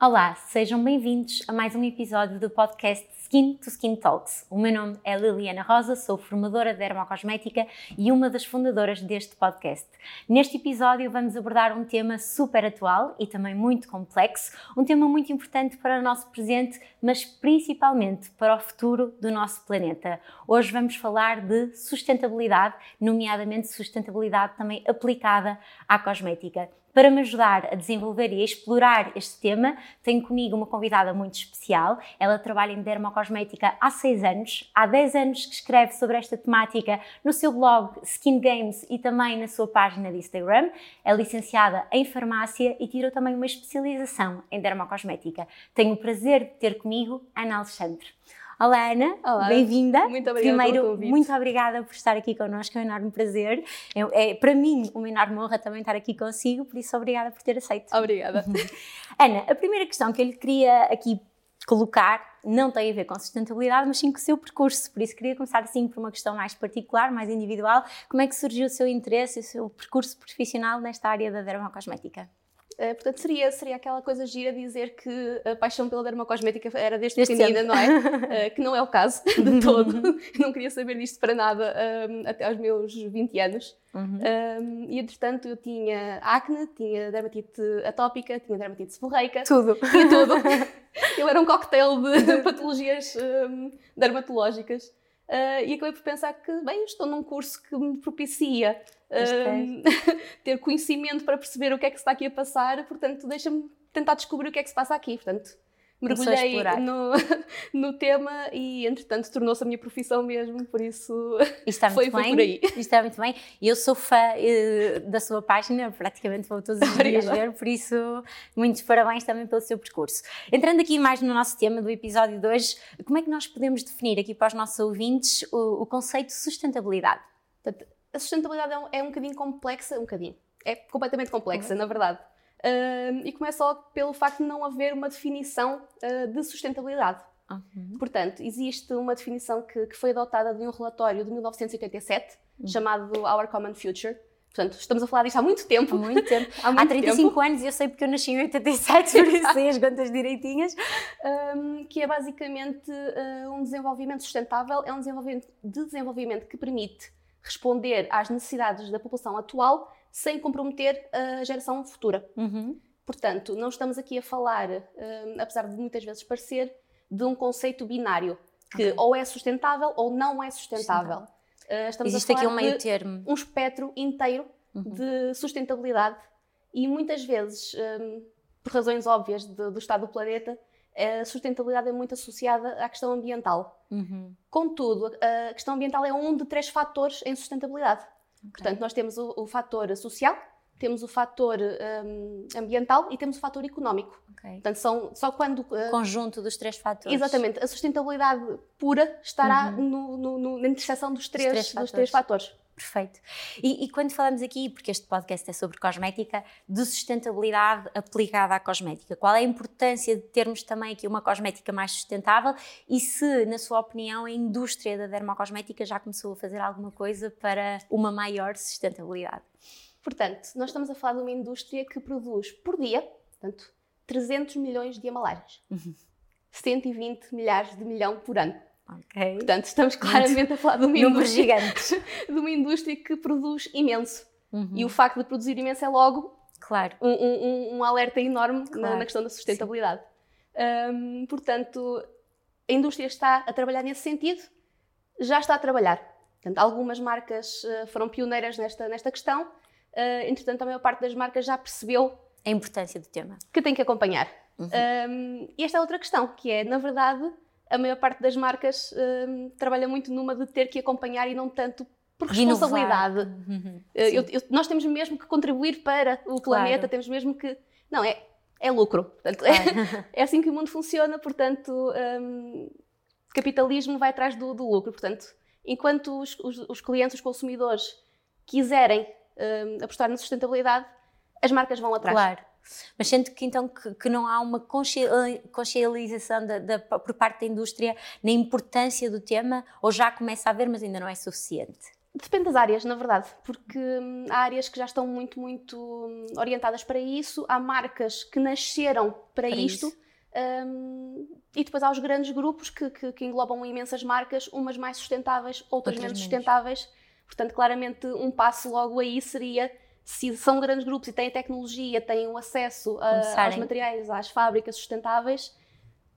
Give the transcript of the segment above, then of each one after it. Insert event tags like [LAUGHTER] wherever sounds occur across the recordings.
Olá, sejam bem-vindos a mais um episódio do podcast Skin to Skin Talks. O meu nome é Liliana Rosa, sou formadora de dermocosmética e uma das fundadoras deste podcast. Neste episódio vamos abordar um tema super atual e também muito complexo, um tema muito importante para o nosso presente, mas principalmente para o futuro do nosso planeta. Hoje vamos falar de sustentabilidade, nomeadamente sustentabilidade também aplicada à cosmética. Para me ajudar a desenvolver e a explorar este tema, tenho comigo uma convidada muito especial. Ela trabalha em dermocosmética há 6 anos, há 10 anos que escreve sobre esta temática no seu blog Skin Games e também na sua página de Instagram. É licenciada em farmácia e tirou também uma especialização em dermocosmética. Tenho o prazer de ter comigo Ana Alexandre. Olá, Ana. Olá. Bem-vinda. Muito obrigada Primeiro, pelo convite. muito obrigada por estar aqui connosco, é um enorme prazer. É, é, para mim uma enorme honra também estar aqui consigo, por isso obrigada por ter aceito. Obrigada. [LAUGHS] Ana, a primeira questão que eu lhe queria aqui colocar não tem a ver com sustentabilidade, mas sim com o seu percurso. Por isso queria começar assim por uma questão mais particular, mais individual. Como é que surgiu o seu interesse o seu percurso profissional nesta área da dermocosmética? Eh, portanto, seria, seria aquela coisa gira dizer que a paixão pela dermocosmética era desde pequenina, não é? [LAUGHS] Eh, que não é o caso de todo. [LAUGHS] não queria saber disto para nada ehm, até aos meus 20 anos. Uhum. Ehm, e, entretanto, eu tinha acne, tinha dermatite atópica, tinha dermatite seborreica, Tudo. tinha tudo. [LAUGHS] eu era um cocktail de, patologias ehm, dermatológicas. Eh, e acabei por pensar que, bem, estou num curso que me propicia [LAUGHS] ter conhecimento para perceber o que é que se está aqui a passar, portanto, deixa-me tentar descobrir o que é que se passa aqui. Portanto, a mergulhei no, [LAUGHS] no tema e, entretanto, tornou-se a minha profissão mesmo, por isso está [LAUGHS] foi, muito foi bem. por aí. Isto está muito bem. E eu sou fã eh, da sua página, praticamente vou todos os dias ver, por isso, muitos parabéns também pelo seu percurso. Entrando aqui mais no nosso tema do episódio de hoje, como é que nós podemos definir aqui para os nossos ouvintes o, o conceito de sustentabilidade? Portanto, a sustentabilidade é um, é um bocadinho complexa, um bocadinho, é completamente complexa, na verdade. Ahm, e começa logo pelo facto de não haver uma definição ah, de sustentabilidade. Portanto, existe uma definição que, que foi adotada de um relatório de 1987, chamado Our Common Future. Portanto, estamos a falar disto há muito tempo. Há muito tempo. [LAUGHS] Há muito Há 35 anos e eu sei porque eu nasci em 87, por isso sei as contas direitinhas. um, que é basicamente uh, um desenvolvimento sustentável, é um desenvolvimento, desenvolvimento que permite responder às necessidades da população atual sem comprometer a geração futura. Uhum. Portanto, não estamos aqui a falar, um, apesar de muitas vezes parecer, de um conceito binário, que Ok. ou é sustentável ou não é sustentável. Uh, estamos Existe a aqui falar um meio de termo. um espectro inteiro Uhum. de sustentabilidade e muitas vezes, hum, por razões óbvias do estado do planeta, a sustentabilidade é muito associada à questão ambiental. Uhum. Contudo, a questão ambiental é um de três fatores em sustentabilidade. Portanto, nós temos o, o fator social, temos o fator hum, ambiental e temos o fator económico. Ok. Portanto, são só quando uh, Conjunto dos três fatores. Exatamente. A sustentabilidade pura estará Uhum. no, no- no- na interseção dos três, três dos três fatores. Perfeito. E, e quando falamos aqui, porque este podcast é sobre cosmética, de sustentabilidade aplicada à cosmética, qual é a importância de termos também aqui uma cosmética mais sustentável e se, na sua opinião, a indústria da dermocosmética já começou a fazer alguma coisa para uma maior sustentabilidade? Portanto, nós estamos a falar de uma indústria que produz por dia, portanto, 300 milhões de embalagens. 120 milhares de milhão por ano. Ok. Portanto, estamos claramente a falar de uma, indústria, [LAUGHS] de uma indústria que produz imenso. Uhum. E o facto de produzir imenso é logo Claro. um, um- um- um alerta enorme na- Claro, na, questão da sustentabilidade. Hum, portanto, a indústria está a trabalhar nesse sentido, já está a trabalhar. Portanto, algumas marcas eh, foram pioneiras nesta, nesta questão, eh, entretanto, a maior parte das marcas já percebeu A importância do tema. que tem que acompanhar. Uhum. Um, e esta é outra questão, que é, na verdade, a maior parte das marcas um, trabalha muito numa de ter que acompanhar e não tanto por responsabilidade. Uhum. Uh, Sim. eu- eu- nós temos mesmo que contribuir para o planeta, Claro. temos mesmo que. Não, é, é lucro. Portanto, Claro. [LAUGHS] é, assim que o mundo funciona, portanto, um, capitalismo vai atrás do, do lucro. Portanto, enquanto os, os- os clientes, os consumidores quiserem um, apostar na sustentabilidade, as marcas vão atrás. Claro. Mas sendo que então que, que não há uma consci- consciencialização da, da- por parte da indústria na importância do tema, ou já começa a haver, mas ainda não é suficiente? Depende das áreas, na verdade, porque hum, há áreas que já estão muito, muito hum, orientadas para isso, há marcas que nasceram para, para isto. Um, e depois há os grandes grupos que, que, que, englobam imensas marcas, umas mais sustentáveis, outras, outras menos sustentáveis. Portanto, claramente, um passo logo aí seria se são grandes grupos e têm tecnologia, têm o acesso a, aos materiais, às fábricas sustentáveis,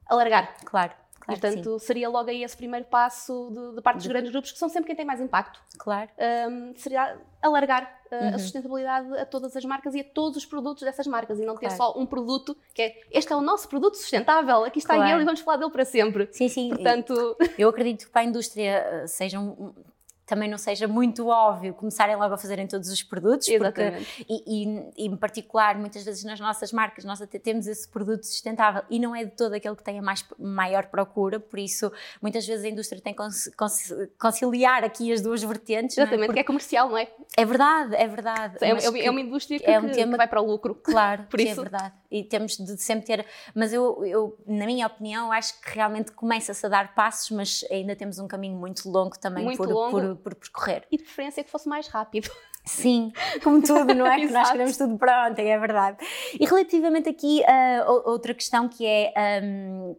alargar. Claro. Claro Portanto, seria logo aí esse primeiro passo de, de parte dos de... grandes grupos, que são sempre quem tem mais impacto. Claro. Um, seria alargar uh, uhum. a sustentabilidade a todas as marcas e a todos os produtos dessas marcas e não ter claro. só um produto que é este é o nosso produto sustentável, aqui está claro. ele e vamos falar dele para sempre. Sim, sim. Portanto... Eu acredito que para a indústria sejam também não seja muito óbvio começarem logo a fazerem todos os produtos. Exatamente. Porque, e, e, em particular, muitas vezes nas nossas marcas, nós até temos esse produto sustentável e não é de todo aquele que tem a mais, maior procura, por isso muitas vezes a indústria tem que conciliar aqui as duas vertentes. É? Exatamente, é? Porque é comercial, não é? É verdade, é verdade. É, é, é uma indústria que, é um tema, que vai para o lucro. Claro, [LAUGHS] por é isso. é verdade. E temos de sempre ter. Mas eu, eu, na minha opinião, acho que realmente começa-se a dar passos, mas ainda temos um caminho muito longo também muito por, longo. por, por percorrer. E de preferência que fosse mais rápido. [LAUGHS] Sim, como tudo, não é? que nós queremos tudo para ontem, é verdade. E relativamente aqui a uh, outra questão que é. Um,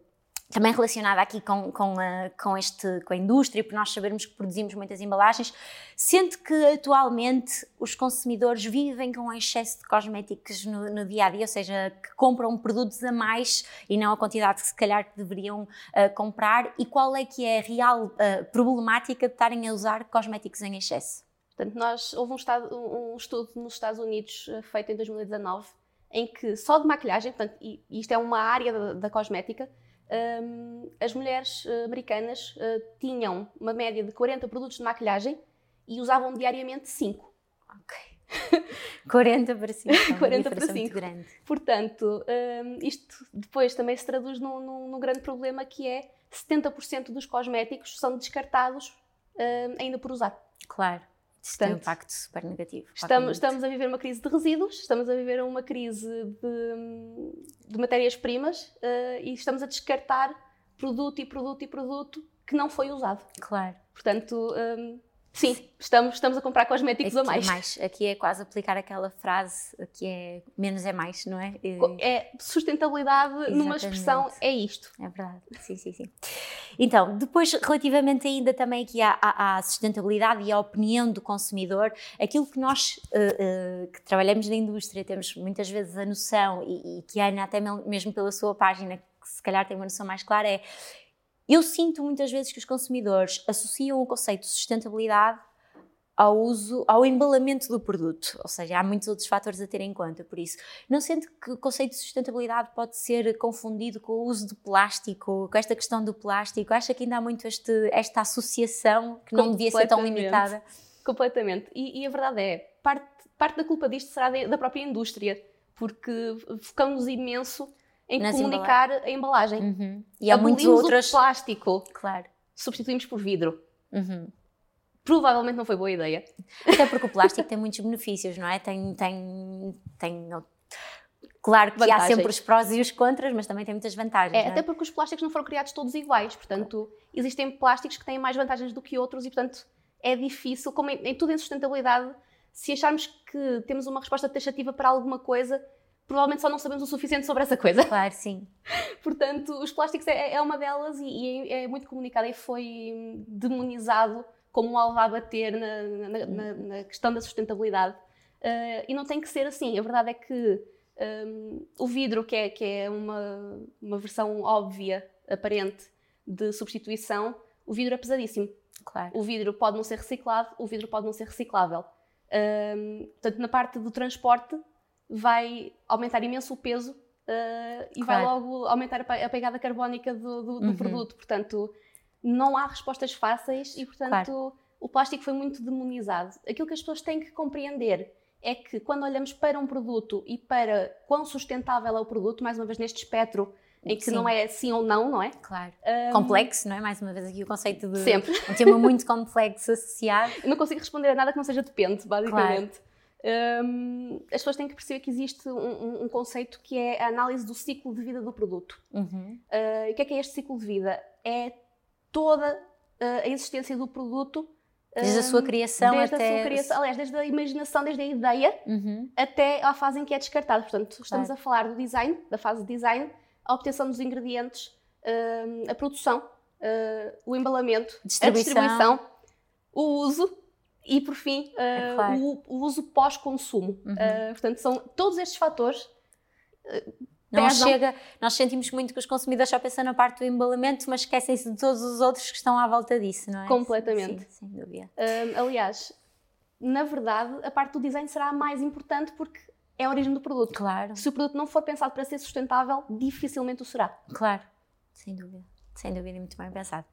também relacionada aqui com, com, a, com, este, com a indústria, por nós sabermos que produzimos muitas embalagens, sente que atualmente os consumidores vivem com excesso de cosméticos no, no, dia a dia, ou seja, que compram produtos a mais e não a quantidade que se calhar deveriam uh, comprar, e qual é que é a real uh, problemática de estarem a usar cosméticos em excesso? Portanto, nós, houve um, estado, um estudo nos Estados Unidos uh, feito em 2019 em que só de maquilhagem, portanto, e isto é uma área da, da cosmética, um, as mulheres uh, americanas uh, tinham uma média de 40 produtos de maquilhagem e usavam diariamente 5. Ok. [LAUGHS] 40 para 5. 40 para 5. grande. Portanto, um, isto depois também se traduz num, num, num, grande problema que é 70% dos cosméticos são descartados ainda por usar. Claro. Isso tem um impacto super negativo. Estamos, estamos a viver uma crise de resíduos, estamos a viver uma crise de, de matérias-primas uh, e estamos a descartar produto e produto e produto que não foi usado. Claro. Portanto, um, Sim, estamos, estamos a comprar cosméticos Aqui a mais. É mais. Aqui é quase aplicar aquela frase que é menos é mais, não é? É sustentabilidade Exatamente. numa expressão, é isto. É verdade, sim, sim, sim. Então, depois, relativamente ainda também aqui à, à, sustentabilidade e à opinião do consumidor, aquilo que nós uh, uh, que trabalhamos na indústria temos muitas vezes a noção, e, e que a Ana até mesmo pela sua página, que se calhar tem uma noção mais clara, é eu sinto muitas vezes que os consumidores associam o conceito de sustentabilidade ao uso, ao embalamento do produto, ou seja, há muitos outros fatores a ter em conta, por isso, não sente que o conceito de sustentabilidade pode ser confundido com o uso do plástico, com esta questão do plástico, acha que ainda há muito este, esta associação que não devia ser tão limitada? Completamente, e, e a verdade é, parte, parte da culpa disto será da própria indústria, porque focamos imenso em Nas comunicar embala... a embalagem. Uhum. E há muitas outras. O plástico. Claro. Substituímos por vidro. Uhum. Provavelmente não foi boa ideia. Até porque o plástico tem muitos benefícios, não é? Tem. tem, tem Claro que vantagens. há sempre os prós e os contras, mas também tem muitas vantagens. É, é, até porque os plásticos não foram criados todos iguais, portanto, existem plásticos que têm mais vantagens do que outros e, portanto, é difícil, como em, em tudo em sustentabilidade, se acharmos que temos uma resposta taxativa para alguma coisa, provavelmente só não sabemos o suficiente sobre essa coisa. Claro, sim. [LAUGHS] Portanto, os plásticos é, é uma delas e, e, é muito comunicado e foi demonizado como um alvo a bater na, na, na, na questão da sustentabilidade. Uh, e não tem que ser assim. A verdade é que um, o vidro, que é, que é uma, uma versão óbvia, aparente, de substituição, o vidro é pesadíssimo. Claro. O vidro pode não ser reciclado, o vidro pode não ser reciclável. Um, portanto, na parte do transporte, vai aumentar imenso o peso uh, e claro. vai logo aumentar a pegada carbónica do, do, do uhum. produto. Portanto, não há respostas fáceis e, portanto, claro. o plástico foi muito demonizado. Aquilo que as pessoas têm que compreender é que quando olhamos para um produto e para quão sustentável é o produto, mais uma vez neste espectro em que sim. não é sim ou não, não é? Claro. Um, complexo, não é? Mais uma vez aqui o conceito de sempre. um tema muito complexo associado. [LAUGHS] Eu não consigo responder a nada que não seja depende, basicamente. Claro um, as pessoas têm que perceber que existe um, um, conceito que é a análise do ciclo de vida do produto. Uhum. Uh, o que é que é este ciclo de vida? É toda uh, a existência do produto Desde a sua criação desde até. A sua criação, aliás, desde a imaginação, desde a ideia uhum. até à fase em que é descartado. Portanto, estamos claro. a falar do design, da fase de design, a obtenção dos ingredientes, a produção, uh, o embalamento, distribuição. a distribuição, o uso e, por fim, uh, é claro. o, o, uso pós-consumo. Uhum. portanto, são todos estes fatores nós, chega, nós sentimos muito que os consumidores só pensam na parte do embalamento, mas esquecem-se de todos os outros que estão à volta disso, não é? Completamente. Sim, sem dúvida. Um, aliás, na verdade, a parte do design será a mais importante porque é a origem do produto. Claro. Se o produto não for pensado para ser sustentável, dificilmente o será. Claro, sem dúvida sem dúvida, muito bem pensado.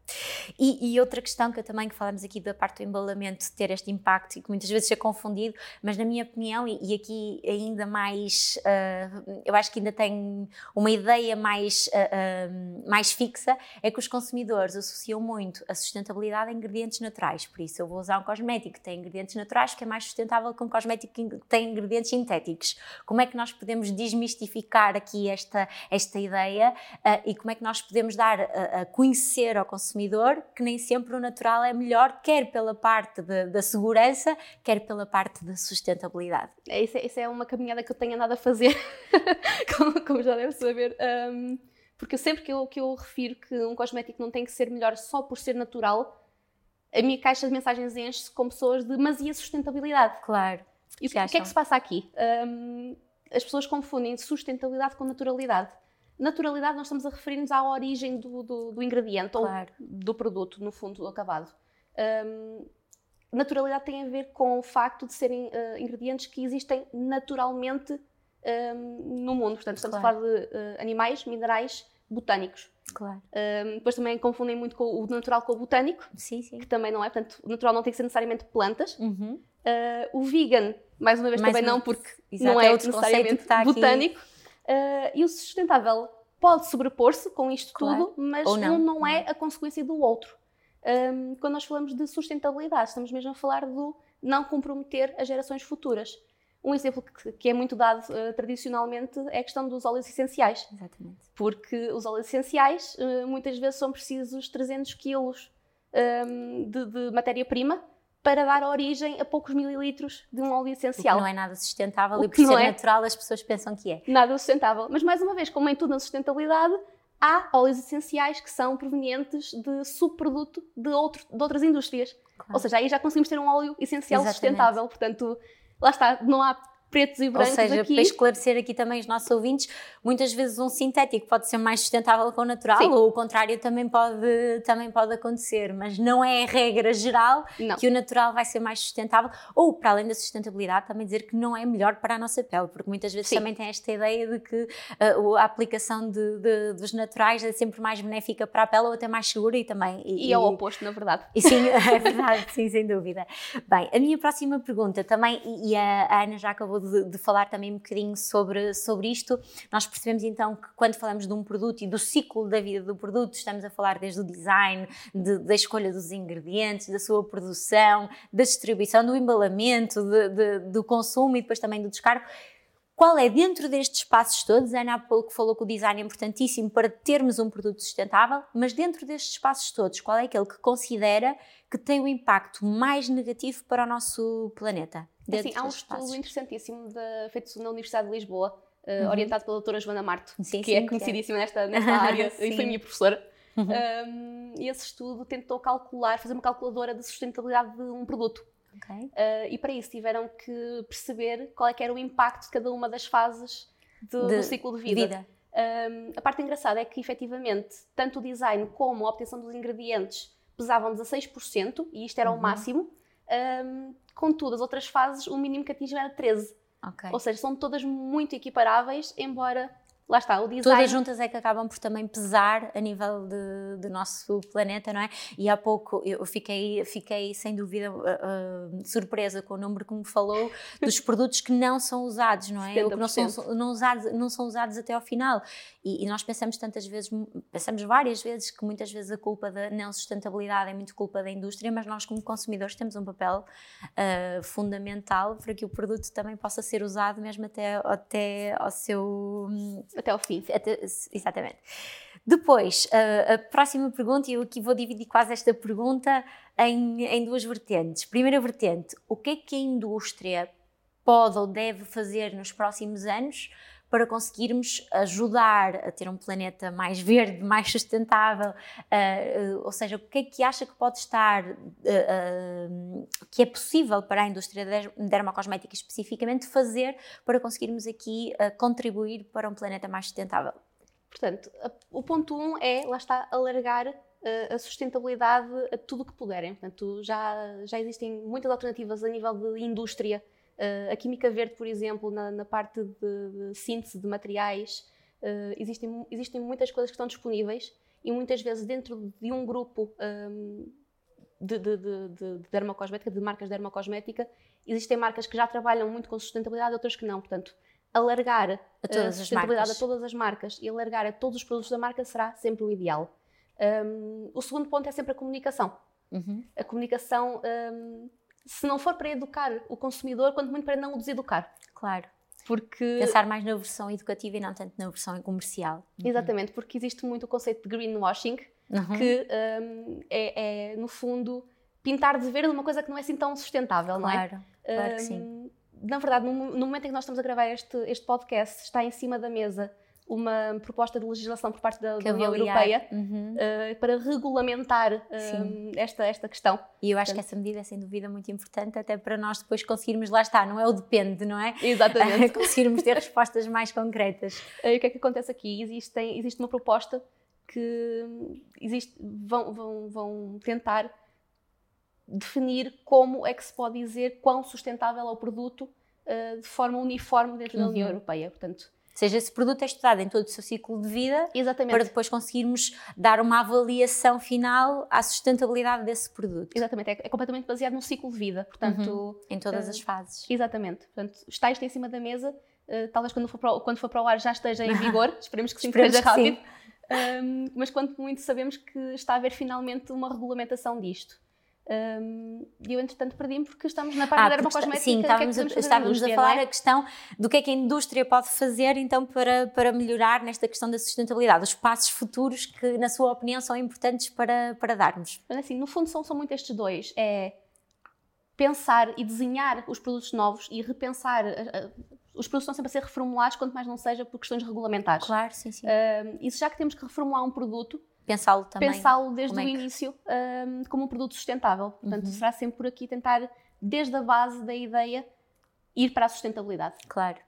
E, e, outra questão que eu também que falamos aqui da parte do embalamento ter este impacto e que muitas vezes é confundido, mas na minha opinião, e, e aqui ainda mais, uh, eu acho que ainda tem uma ideia mais, uh, uh, mais fixa, é que os consumidores associam muito a sustentabilidade a ingredientes naturais. Por isso, eu vou usar um cosmético que tem ingredientes naturais, que é mais sustentável que um cosmético que tem ingredientes sintéticos. Como é que nós podemos desmistificar aqui esta, esta ideia e como é que nós podemos dar a conhecer ao consumidor que nem sempre o natural é melhor, quer pela parte de, da segurança, quer pela parte da sustentabilidade. É, isso, é, isso é uma caminhada que eu tenho andado a fazer, [LAUGHS] como, como, já deve saber. Um, porque sempre que eu, que eu refiro que um cosmético não tem que ser melhor só por ser natural, a minha caixa de mensagens enche-se com pessoas de mas e a sustentabilidade? Claro. E o que, que, é que se passa aqui? Um, as pessoas confundem sustentabilidade com naturalidade naturalidade nós estamos a referir-nos à origem do, do, do ingrediente claro. ou do produto, no fundo, acabado. Um, naturalidade tem a ver com o facto de serem uh, ingredientes que existem naturalmente um, no mundo. Portanto, estamos claro. a falar de uh, animais, minerais, botânicos. Claro. Um, depois também confundem muito o natural com o botânico, sim, sim. que também não é. Portanto, o natural não tem que ser necessariamente plantas. Uhum. Uh, o vegan, mais uma vez, mais também uma... não, porque Exato, não é é necessariamente botânico. Uh, e o sustentável pode sobrepor-se com isto claro. tudo, mas não. um não é a consequência do outro. Um, quando nós falamos de sustentabilidade, estamos mesmo a falar do não comprometer as gerações futuras. Um exemplo que, que é muito dado uh, tradicionalmente é a questão dos óleos essenciais. Exatamente. Porque os óleos essenciais uh, muitas vezes são precisos 300 quilos um, de, de matéria-prima para dar origem a poucos mililitros de um óleo essencial. Não é nada sustentável o e por ser é natural as pessoas pensam que é. Nada sustentável. Mas mais uma vez, como em tudo na sustentabilidade, há óleos essenciais que são provenientes de subproduto de, outro, de outras indústrias. Claro. Ou seja, aí já conseguimos ter um óleo essencial Exatamente. sustentável. Portanto, lá está, não há pretos e brancos Ou seja, aqui. para esclarecer aqui também os nossos ouvintes, muitas vezes um sintético pode ser mais sustentável que o natural, Sim. ou o contrário também pode, também pode acontecer, mas não é a regra geral não. que o natural vai ser mais sustentável, ou para além da sustentabilidade, também dizer que não é melhor para a nossa pele, porque muitas vezes Sim. também tem esta ideia de que uh, a aplicação de, de, dos naturais é sempre mais benéfica para a pele ou até mais segura e também... E, e é o oposto, na verdade. E, sim, [LAUGHS] é verdade, sim, sem dúvida. Bem, a minha próxima pergunta também, e a, a Ana já acabou de, de, falar também um bocadinho sobre, sobre isto, nós percebemos então que quando falamos de um produto e do ciclo da vida do produto, estamos a falar desde o design, de, da escolha dos ingredientes, da sua produção, da distribuição, do embalamento, de, do consumo e depois também do descargo. Qual é, dentro destes passos todos, a Ana há pouco falou que o design é importantíssimo para termos um produto sustentável, mas dentro destes passos todos, qual é aquele que considera que tem o um impacto mais negativo para o nosso planeta? Assim, há um estudo passos. interessantíssimo de, feito na Universidade de Lisboa, uh, uhum. orientado pela doutora Joana Marto, sim, que sim, é conhecidíssima é. Nesta, nesta área [LAUGHS] e foi minha professora. Uhum. Um, e esse estudo tentou calcular, fazer uma calculadora da sustentabilidade de um produto. Okay. Uh, e para isso tiveram que perceber qual é que era o impacto de cada uma das fases do, de, do ciclo de vida. vida. A parte engraçada é que, efetivamente, tanto o design como a obtenção dos ingredientes pesavam 16%, e isto era uhum. o máximo. Um, contudo, as outras fases, o mínimo que atingiam era 13%. Okay. Ou seja, são todas muito equiparáveis, embora lá está, o design. Todas juntas é que acabam por também pesar a nível de, do nosso planeta, não é? E há pouco eu fiquei, fiquei sem dúvida uh, uh, surpresa com o número que me falou dos [LAUGHS] produtos que não são usados, não é? Ou que não são, não, usados, não são usados até ao final. E, e, nós pensamos tantas vezes, pensamos várias vezes que muitas vezes a culpa da não sustentabilidade é muito culpa da indústria, mas nós como consumidores temos um papel uh, fundamental para que o produto também possa ser usado mesmo até, até ao seu até ao fim. Até, exatamente. Depois, a, a próxima pergunta, e eu aqui vou dividir quase esta pergunta em, em duas vertentes. Primeira vertente, o que é que a indústria pode ou deve fazer nos próximos anos para conseguirmos ajudar a ter um planeta mais verde, mais sustentável, uh, uh, ou seja, o que é que acha que pode estar, uh, que é possível para a indústria dermocosmética especificamente fazer para conseguirmos aqui contribuir para um planeta mais sustentável? Portanto, o ponto 1 um é, lá está, alargar a sustentabilidade a tudo o que puderem. Portanto, já, já existem muitas alternativas a nível de indústria Uh, a química verde, por exemplo, na, na parte de, de, síntese de materiais, uh, existem, existem muitas coisas que estão disponíveis e muitas vezes dentro de um grupo um, de, de, de, de dermocosmética, de marcas de dermocosmética, existem marcas que já trabalham muito com sustentabilidade, outras que não. Portanto, alargar a, todas a sustentabilidade a todas as marcas e alargar a todos os produtos da marca será sempre o ideal. Um, o segundo ponto é sempre a comunicação. Uhum. A comunicação um, se não for para educar o consumidor, quanto muito para não o deseducar. Claro. Porque... Pensar mais na versão educativa e não tanto na versão comercial. Uhum. Exatamente, porque existe muito o conceito de greenwashing, uhum. que um, é, é, no fundo, pintar de verde uma coisa que não é assim tão sustentável, claro, não é? Claro, claro um, que sim. Na verdade, no, no, momento em que nós estamos a gravar este, este podcast, está em cima da mesa uma proposta de legislação por parte da, da União Europeia uhum. uh, para regulamentar uh, esta, esta questão. E eu acho Portanto, que essa medida é sem dúvida muito importante, até para nós depois conseguirmos, lá está, não é o depende, não é? Exatamente. [LAUGHS] conseguirmos ter respostas mais concretas. Uh, o que é que acontece aqui? Existem, existe uma proposta que existe, vão, vão, vão tentar definir como é que se pode dizer quão sustentável é o produto de forma uniforme dentro uhum. da União Europeia. Portanto, seja, esse produto é estudado em todo o seu ciclo de vida Exatamente. para depois conseguirmos dar uma avaliação final à sustentabilidade desse produto. Exatamente, é, é completamente baseado num ciclo de vida, portanto... Uhum. Em todas uh, as fases. Exatamente, portanto, está isto em cima da mesa, uh, talvez quando for, para o, quando for para o ar já esteja em [LAUGHS] vigor, esperemos que sim, que seja rápido, um, mas quanto muito sabemos que está a haver finalmente uma regulamentação disto. Um, e eu, entretanto, perdi-me porque estamos na parte ah, da dermocosmética. Sim, estávamos, que é que a, estávamos a falar é? a questão do que é que a indústria pode fazer então para, para melhorar nesta questão da sustentabilidade, os passos futuros que, na sua opinião, são importantes para, para darmos. Mas, assim, no fundo, são, são muito estes dois: é pensar e desenhar os produtos novos e repensar. Os produtos estão sempre a ser reformulados, quanto mais não seja por questões regulamentares. Claro, sim, sim. Uh, isso já que temos que reformular um produto, pensá-lo também. Pensá-lo desde o é que... início um, como um produto sustentável. Portanto, uhum. será sempre por aqui tentar, desde a base da ideia, ir para a sustentabilidade. Claro.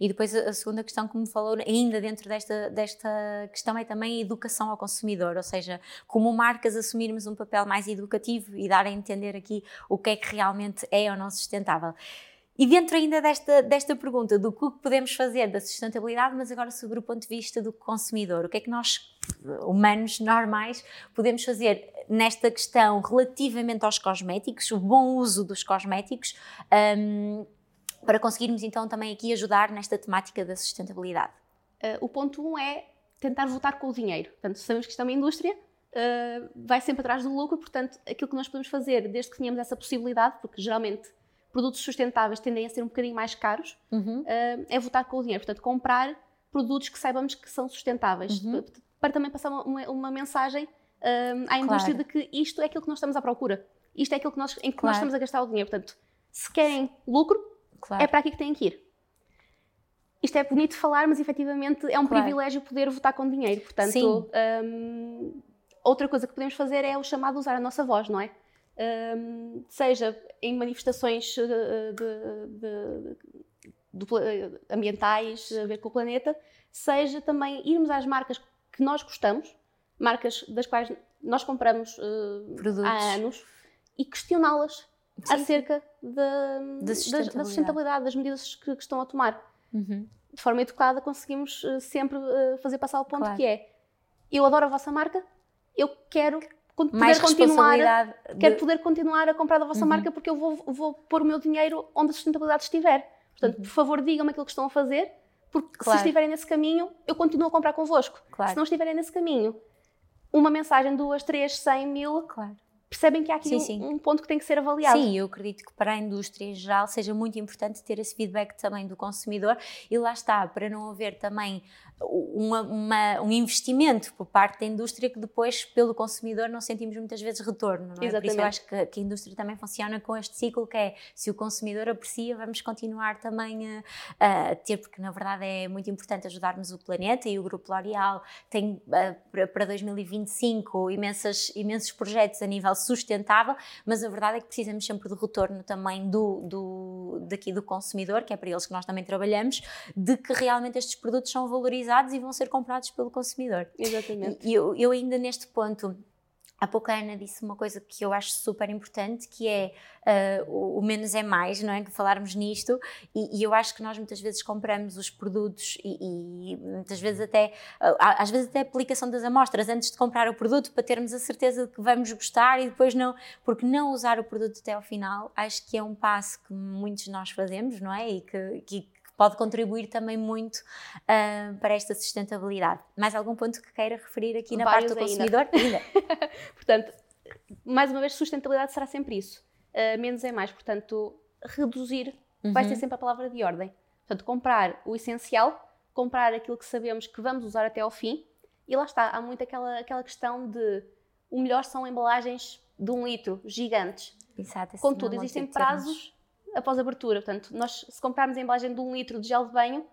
E depois a segunda questão que me falou, ainda dentro desta, desta questão, é também a educação ao consumidor, ou seja, como marcas assumirmos um papel mais educativo e dar a entender aqui o que é que realmente é ou não sustentável. E dentro ainda desta, desta pergunta do que podemos fazer da sustentabilidade, mas agora sobre o ponto de vista do consumidor, o que é que nós, humanos normais, podemos fazer nesta questão relativamente aos cosméticos, o bom uso dos cosméticos, um, para conseguirmos então também aqui ajudar nesta temática da sustentabilidade? Uh, o ponto 1 um é tentar votar com o dinheiro. Portanto, sabemos que isto é uma indústria, uh, vai sempre atrás do lucro, portanto, aquilo que nós podemos fazer, desde que tenhamos essa possibilidade, porque geralmente produtos sustentáveis tendem a ser um bocadinho mais caros, uhum. uh, é votar com o dinheiro. Portanto, comprar produtos que saibamos que são sustentáveis. Uhum. Para também passar uma, uma mensagem uh, à indústria claro. de que isto é aquilo que nós estamos à procura. Isto é aquilo que nós, em que claro. nós estamos a gastar o dinheiro. Portanto, se querem lucro, claro. é para aqui que têm que ir. Isto é bonito falar, mas efetivamente é um privilégio poder votar com dinheiro. Portanto, um, outra coisa que podemos fazer é o chamado usar a nossa voz, não é? Um, seja em manifestações eh, de, de, de, ambientais a ver com o planeta, seja também irmos às marcas que nós gostamos, marcas das quais nós compramos uh, há anos, e questioná-las acerca da, da, sustentabilidade. da, sustentabilidade. das medidas que, que estão a tomar. Uhum. De forma educada, conseguimos uh, sempre uh, fazer passar o ponto claro. que é: eu adoro a vossa marca, eu quero poder mais continuar, de... quero poder continuar a comprar da vossa uhum. marca porque eu vou, vou pôr o meu dinheiro onde a sustentabilidade estiver. Portanto, uhum. por favor, digam-me aquilo que estão a fazer, porque claro. se estiverem nesse caminho, eu continuo a comprar convosco. Claro. Se não estiverem nesse caminho, uma mensagem, duas, três, cem mil, claro. percebem que há aqui sim, um, sim. um, ponto que tem que ser avaliado. Sim, eu acredito que para a indústria em geral seja muito importante ter esse feedback também do consumidor e lá está, para não haver também uma, uma, um investimento por parte da indústria que depois, pelo consumidor, não sentimos muitas vezes retorno. É? Por isso eu acho que, que, a indústria também funciona com este ciclo que é, se o consumidor aprecia, vamos continuar também a, a ter, porque na verdade é muito importante ajudarmos o planeta e o Grupo L'Oréal tem para 2025 imensas, imensos projetos a nível sustentável, mas a verdade é que precisamos sempre do retorno também do, do, daqui do consumidor, que é para eles que nós também trabalhamos, de que realmente estes produtos são valorizados e vão ser comprados pelo consumidor. Exatamente. E eu, eu ainda neste ponto Há pouco a Ana disse uma coisa que eu acho super importante, que é uh, o, o, menos é mais, não é? Que falarmos nisto, e, e, eu acho que nós muitas vezes compramos os produtos e, e muitas vezes até, uh, às vezes até a aplicação das amostras antes de comprar o produto para termos a certeza de que vamos gostar e depois não, porque não usar o produto até ao final, acho que é um passo que muitos de nós fazemos, não é? E que, que pode contribuir também muito uh, para esta sustentabilidade. Mais algum ponto que queira referir aqui na Vários parte do consumidor? Ainda. [LAUGHS] portanto, mais uma vez, sustentabilidade será sempre isso. Uh, menos é mais, portanto, reduzir uhum. vai ser sempre a palavra de ordem. Portanto, comprar o essencial, comprar aquilo que sabemos que vamos usar até ao fim, e lá está, há muito aquela, aquela questão de o melhor são embalagens de um litro, gigantes. Exato, Contudo, existem prazos após abertura. Portanto, nós, se comprarmos a embalagem de um litro de gel de banho,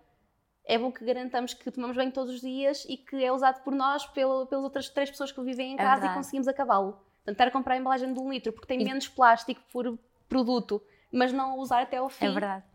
é bom que garantamos que tomamos banho todos os dias e que é usado por nós, pelo, pelas outras três pessoas que vivem em é casa é e conseguimos acabá-lo. Portanto, estar a comprar a embalagem de um litro porque tem e... menos plástico por produto, mas não usar até ao fim,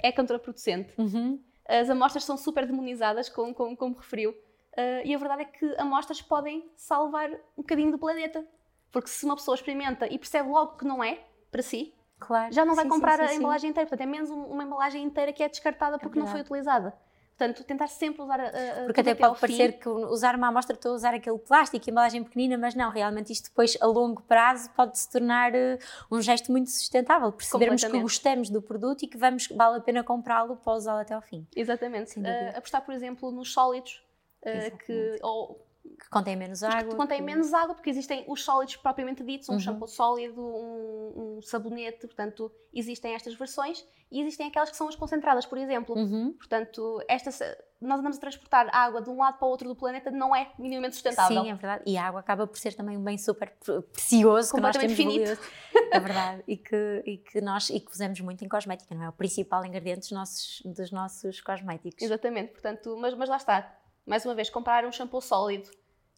é, é contraproducente. Uhum. As amostras são super demonizadas, como, como, como referiu, uh, e a verdade é que amostras podem salvar um bocadinho do planeta. Porque se uma pessoa experimenta e percebe logo que não é para si, Claro. Já não vai sim, comprar sim, sim, a embalagem inteira, portanto é menos uma embalagem inteira que é descartada porque é não foi utilizada. Portanto, tentar sempre usar a. a porque até pode parecer fim. que usar uma amostra estou a usar aquele plástico, embalagem pequenina, mas não, realmente isto depois a longo prazo pode se tornar uh, um gesto muito sustentável. Percebermos que gostamos do produto e que vamos, vale a pena comprá-lo para usá-lo até ao fim. Exatamente. Uh, apostar, por exemplo, nos sólidos, uh, que, ou que contém menos água. Que contém que... menos água, porque existem os sólidos propriamente ditos, um uhum. shampoo sólido, um, um, sabonete, portanto, existem estas versões e existem aquelas que são as concentradas, por exemplo. Uhum. Portanto, esta, nós andamos a transportar água de um lado para o outro do planeta, não é minimamente sustentável. Sim, é verdade. E a água acaba por ser também um bem super precioso que nós temos finito. É verdade. E que, e que nós e que usamos muito em cosmética, não é? O principal ingrediente dos nossos, dos nossos cosméticos. Exatamente, portanto, mas, mas lá está mais uma vez, comprar um shampoo sólido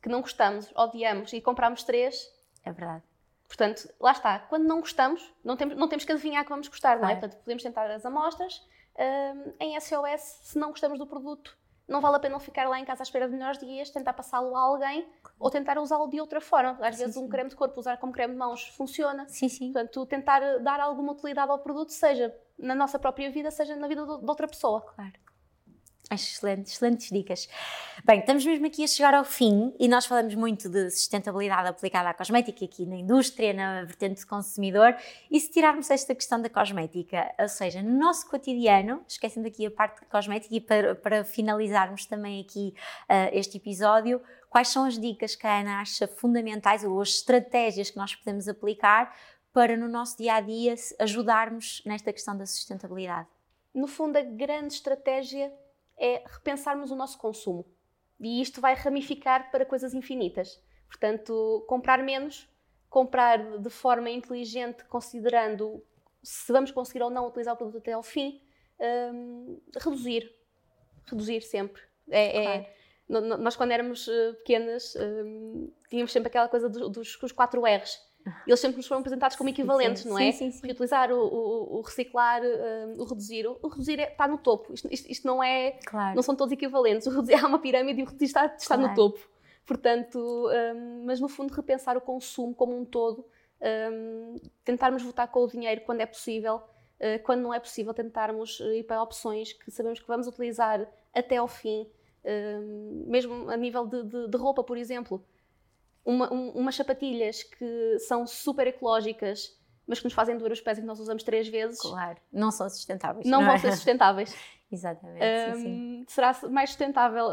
que não gostamos, odiamos e compramos três. É verdade. Portanto, lá está. Quando não gostamos, não temos, não temos que adivinhar que vamos gostar, não é? Portanto, podemos tentar as amostras. Um, em SOS, se não gostamos do produto, não vale a pena ficar lá em casa à espera de melhores dias, tentar passá-lo a alguém ou tentar usá-lo de outra forma. Às sim, vezes, sim. um creme de corpo, usar como creme de mãos, funciona. Sim, sim. Portanto, tentar dar alguma utilidade ao produto, seja na nossa própria vida, seja na vida de outra pessoa. Claro. Excelente, excelentes dicas. Bem, estamos mesmo aqui a chegar ao fim e nós falamos muito de sustentabilidade aplicada à cosmética aqui na indústria, na vertente do consumidor. E se tirarmos esta questão da cosmética, ou seja, no nosso cotidiano, esquecendo aqui a parte cosmética e para, para finalizarmos também aqui uh, este episódio, quais são as dicas que a Ana acha fundamentais ou as estratégias que nós podemos aplicar para no nosso dia a dia ajudarmos nesta questão da sustentabilidade? No fundo, a grande estratégia é repensarmos o nosso consumo. E isto vai ramificar para coisas infinitas. Portanto, comprar menos, comprar de forma inteligente, considerando se vamos conseguir ou não utilizar o produto até ao fim, um, reduzir. Reduzir sempre. É, é claro. é, nós, quando éramos uh, pequenas, um, tínhamos sempre aquela coisa dos, dos, quatro R's eles sempre nos foram apresentados como equivalentes, sim, não é? Sim, sim, sim. Utilizar o, o, o reciclar, um, o reduzir. O, reduzir é, está no topo. Isto, isto, isto, não é. Claro. Não são todos equivalentes. O reduzir [LAUGHS] há uma pirâmide e o reduzir está, está claro. no topo. Portanto, um, mas no fundo, repensar o consumo como um todo, um, tentarmos votar com o dinheiro quando é possível. Uh, quando não é possível, tentarmos ir para opções que sabemos que vamos utilizar até ao fim, mesmo a nível de, de, de roupa, por exemplo uma, um, umas sapatilhas que são super ecológicas mas que nos fazem doer os pés e que nós usamos três vezes. Claro, não são sustentáveis. Não, não vão é? ser sustentáveis. [LAUGHS] Exatamente. Um, sim, sim. Será mais sustentável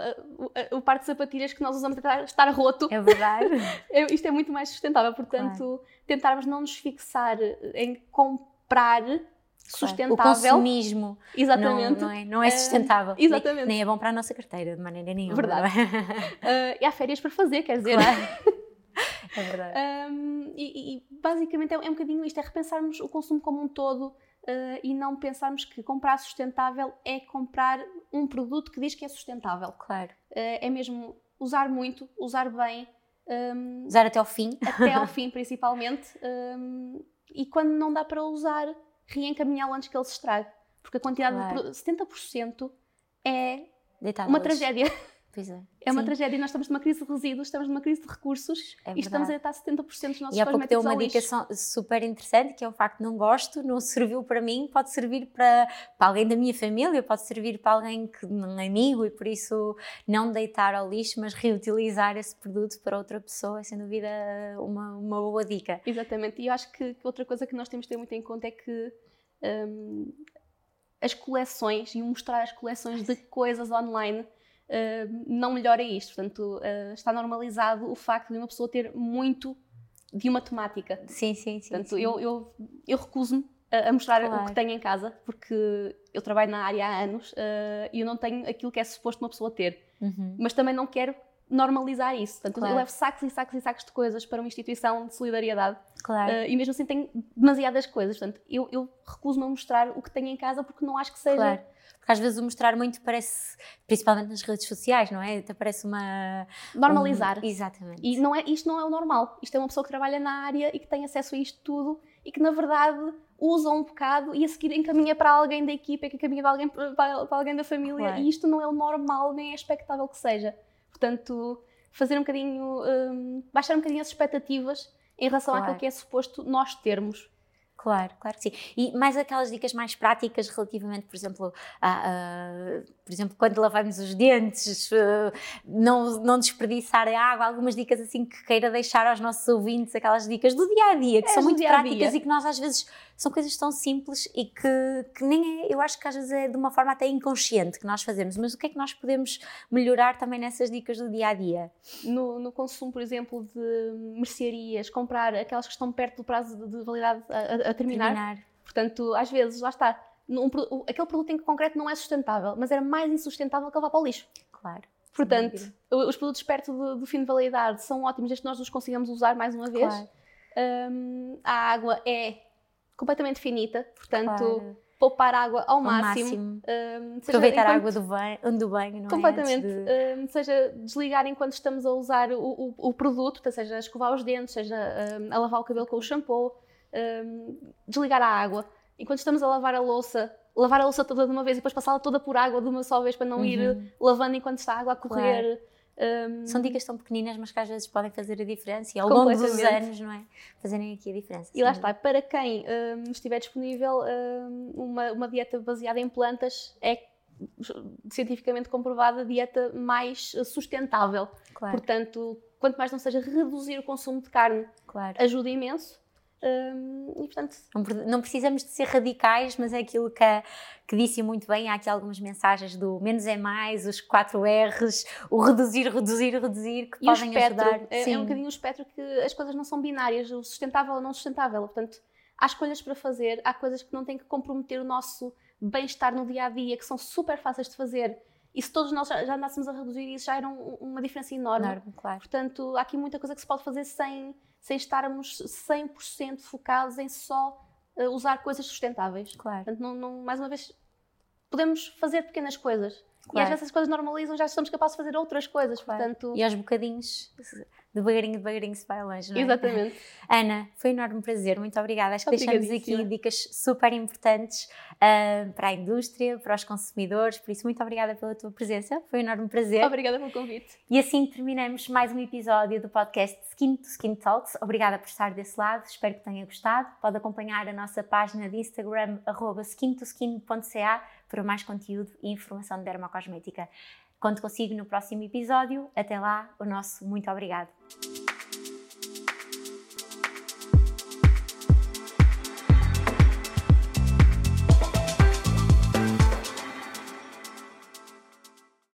o, o par de sapatilhas que nós usamos até estar roto. É verdade. [LAUGHS] É- Isto é muito mais sustentável. Portanto, tentarmos não nos fixar em comprar O sustentável. consumismo não, Exatamente. não, é, não é Eh, sustentável. exatamente. Nem, nem é bom para a nossa carteira, de maneira nenhuma. Verdade. não é? Uh, [LAUGHS] e há férias para fazer, quer dizer. Claro. É verdade. Um, e, e, basicamente é, é um bocadinho isto, é repensarmos o consumo como um todo uh, e não pensarmos que comprar sustentável é comprar um produto que diz que é sustentável. Claro. Uh, é mesmo usar muito, usar bem, um, Usar até ao fim. até ao [LAUGHS] fim principalmente, um, e quando não dá para usar, reencaminhá-lo antes que ele se estrague. Porque a quantidade Claro. de pro- 70% é Deitado uma tragédia. Pois é. É uma Sim. tragédia nós estamos numa crise de resíduos, estamos numa crise de recursos É e estamos a deitar 70% dos nossos E há pouco deu uma dica super interessante, que é o facto de não gosto, não serviu para mim, pode servir para, para alguém da minha família, pode servir para alguém que um amigo e por isso não deitar ao lixo, mas reutilizar esse produto para outra pessoa é sem dúvida uma, uma boa dica. Exatamente. E eu acho que, que outra coisa que nós temos de ter muito em conta é que hum, as coleções e mostrar as coleções de coisas online hum, não melhora isto. Portanto, uh, está normalizado o facto de uma pessoa ter muito de uma temática. Sim, sim, sim. Portanto, sim. eu, eu, eu recuso-me a mostrar o Claro. que tenho em casa, porque eu trabalho na área há anos uh, e eu não tenho aquilo que é suposto uma pessoa ter. Uhum. Mas também não quero normalizar isso. Portanto, Claro. eu levo sacos e sacos e sacos de coisas para uma instituição de solidariedade Claro. uh, e mesmo assim tenho demasiadas coisas. Portanto, eu, eu recuso-me a mostrar o que tenho em casa porque não acho que seja. Claro. Porque às vezes o mostrar muito parece, principalmente nas redes sociais, não é? Até parece uma. Normalizar. um- exatamente. E não é, isto não é o normal. Isto é uma pessoa que trabalha na área e que tem acesso a isto tudo e que, na verdade, usa um bocado e a seguir encaminha para alguém da equipa, que encaminha para alguém, para, para alguém da família. Claro. E isto não é o normal, nem é expectável que seja. Portanto, fazer um bocadinho, hum, baixar um bocadinho as expectativas em relação Claro. àquilo que é suposto nós termos. Claro, claro que sim. E mais aquelas dicas mais práticas relativamente, por exemplo, a, a- por exemplo, quando lavamos os dentes, eh, não, não desperdiçar a água, algumas dicas assim que queira deixar aos nossos ouvintes, aquelas dicas do dia a dia, que É, são muito práticas e que nós às vezes são coisas tão simples e que, que nem é, eu acho que às vezes é de uma forma até inconsciente que nós fazemos, mas o que é que nós podemos melhorar também nessas dicas do dia a dia? No, no consumo, por exemplo, de mercearias, comprar aquelas que estão perto do prazo de, de validade a- a terminar. Terminar. Portanto, às vezes, lá está, aquele produto em concreto não é sustentável, mas era mais insustentável que levar para o lixo. Claro. Portanto, os produtos perto do, do fim de validade são ótimos, desde que nós os consigamos usar mais uma vez. Claro. Hum, a água é completamente finita, portanto, Claro. poupar água ao, Ao máximo. máximo. Seja Aproveitar a enquanto- água do banho, do banho não Completamente. é? De- Hum, seja desligar enquanto estamos a usar o, o- o produto, seja a escovar os dentes, seja hum, a lavar o cabelo com o shampoo, hum, desligar a água. Enquanto estamos a lavar a louça, lavar a louça toda de uma vez e depois passá-la toda por água de uma só vez para não ir Uhum. lavando enquanto está a água a correr. Hum, São dicas tão pequeninas, mas que às vezes podem fazer a diferença e ao longo dos anos, não é? Fazerem aqui a diferença. E lá está, para quem hum, estiver disponível, hum, uma, uma dieta baseada em plantas é cientificamente comprovada a dieta mais sustentável. Claro, Portanto, quanto mais não seja reduzir o consumo de carne, claro. ajuda imenso. Hum, e portanto, Não, pre- não precisamos de ser radicais, mas é aquilo que, a- que disse muito bem. Há aqui algumas mensagens do menos é mais, os 4 R's, o reduzir, reduzir, reduzir, que e podem espectro, ajudar. é, é Sim. um bocadinho o espectro que as coisas não são binárias, o sustentável ou não sustentável. Portanto, há escolhas para fazer, há coisas que não têm que comprometer o nosso bem-estar no dia a dia, que são super fáceis de fazer. E se todos nós já, já andássemos a reduzir isso, já era um- uma diferença enorme. Enorme, claro. Portanto, há aqui muita coisa que se pode fazer sem, sem estarmos 100% focados em só eh, usar coisas sustentáveis. Claro. Portanto, não, não- mais uma vez, podemos fazer pequenas coisas. E Claro. às vezes as coisas normalizam, já somos capazes de fazer outras coisas. Claro. Portanto, E aos bocadinhos, devagarinho, devagarinho se vai longe, não é? exatamente. [LAUGHS] Ana, foi um enorme prazer, muito obrigada. Acho que deixamos aqui dicas super importantes ah, para a indústria, para os consumidores, por isso, muito obrigada pela tua presença, foi um enorme prazer. Obrigada pelo convite. E assim terminamos mais um episódio do podcast Skin to Skin Talks. Obrigada por estar desse lado, espero que tenha gostado. Pode acompanhar a nossa página de Instagram, arroba skintoskin.ca, para mais conteúdo e informação de dermocosmética. Conto consigo no próximo episódio. Até lá, o nosso muito obrigado.